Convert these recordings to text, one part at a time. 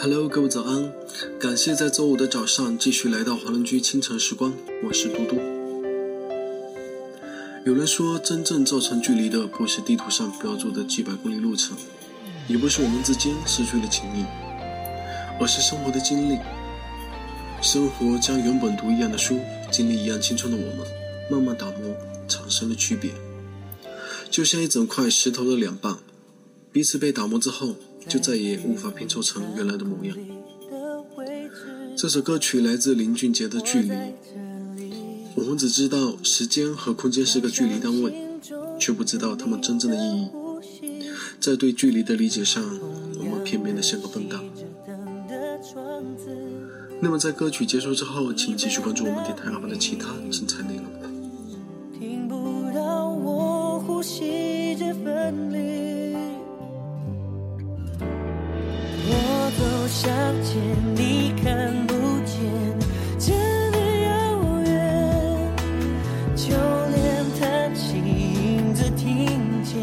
Hello，各位早安！感谢在周五的早上继续来到华人居清晨时光，我是嘟嘟。有人说，真正造成距离的不是地图上标注的几百公里路程，也不是我们之间失去了情谊，而是生活的经历。生活将原本读一样的书，经历一样青春的我们，慢慢打磨，产生了区别。就像一整块石头的两半，彼此被打磨之后。就再也无法拼凑成原来的模样。这首歌曲来自林俊杰的《距离》，我们只知道时间和空间是个距离单位，却不知道它们真正的意义。在对距离的理解上，我们偏偏的像个笨蛋。那么在歌曲结束之后，请继续关注我们电台阿发的其他精彩内容。想见你看不见，真的遥远。就连叹息影子听见，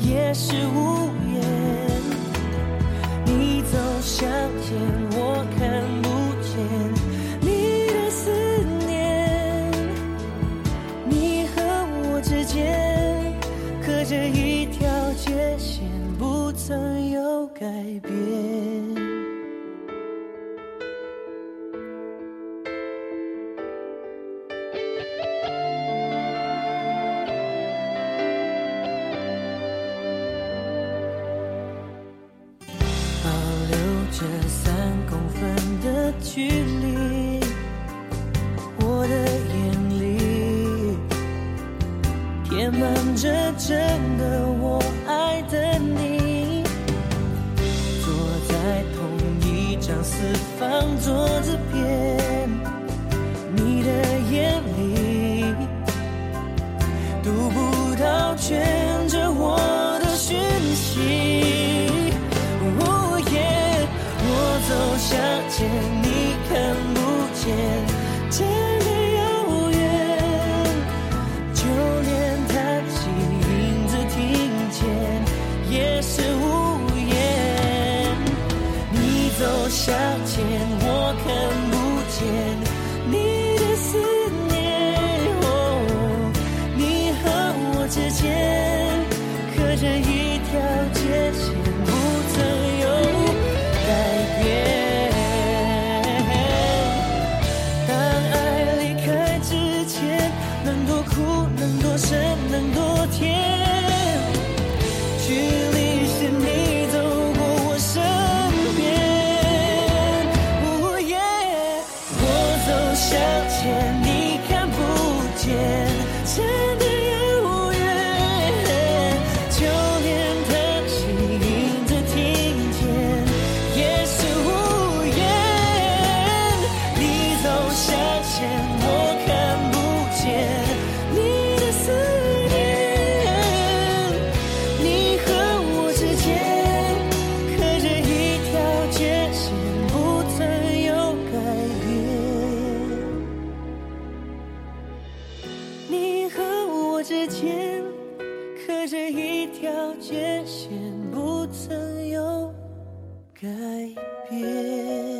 也是无言。你走向前，我看不见你的思念。你和我之间，隔着一条界限，不曾有改变。这三公分的距离，我的眼里填满着真的我爱的你。坐在同一张四向前，我看不见。imagine 之间刻着一条界线，不曾有改变。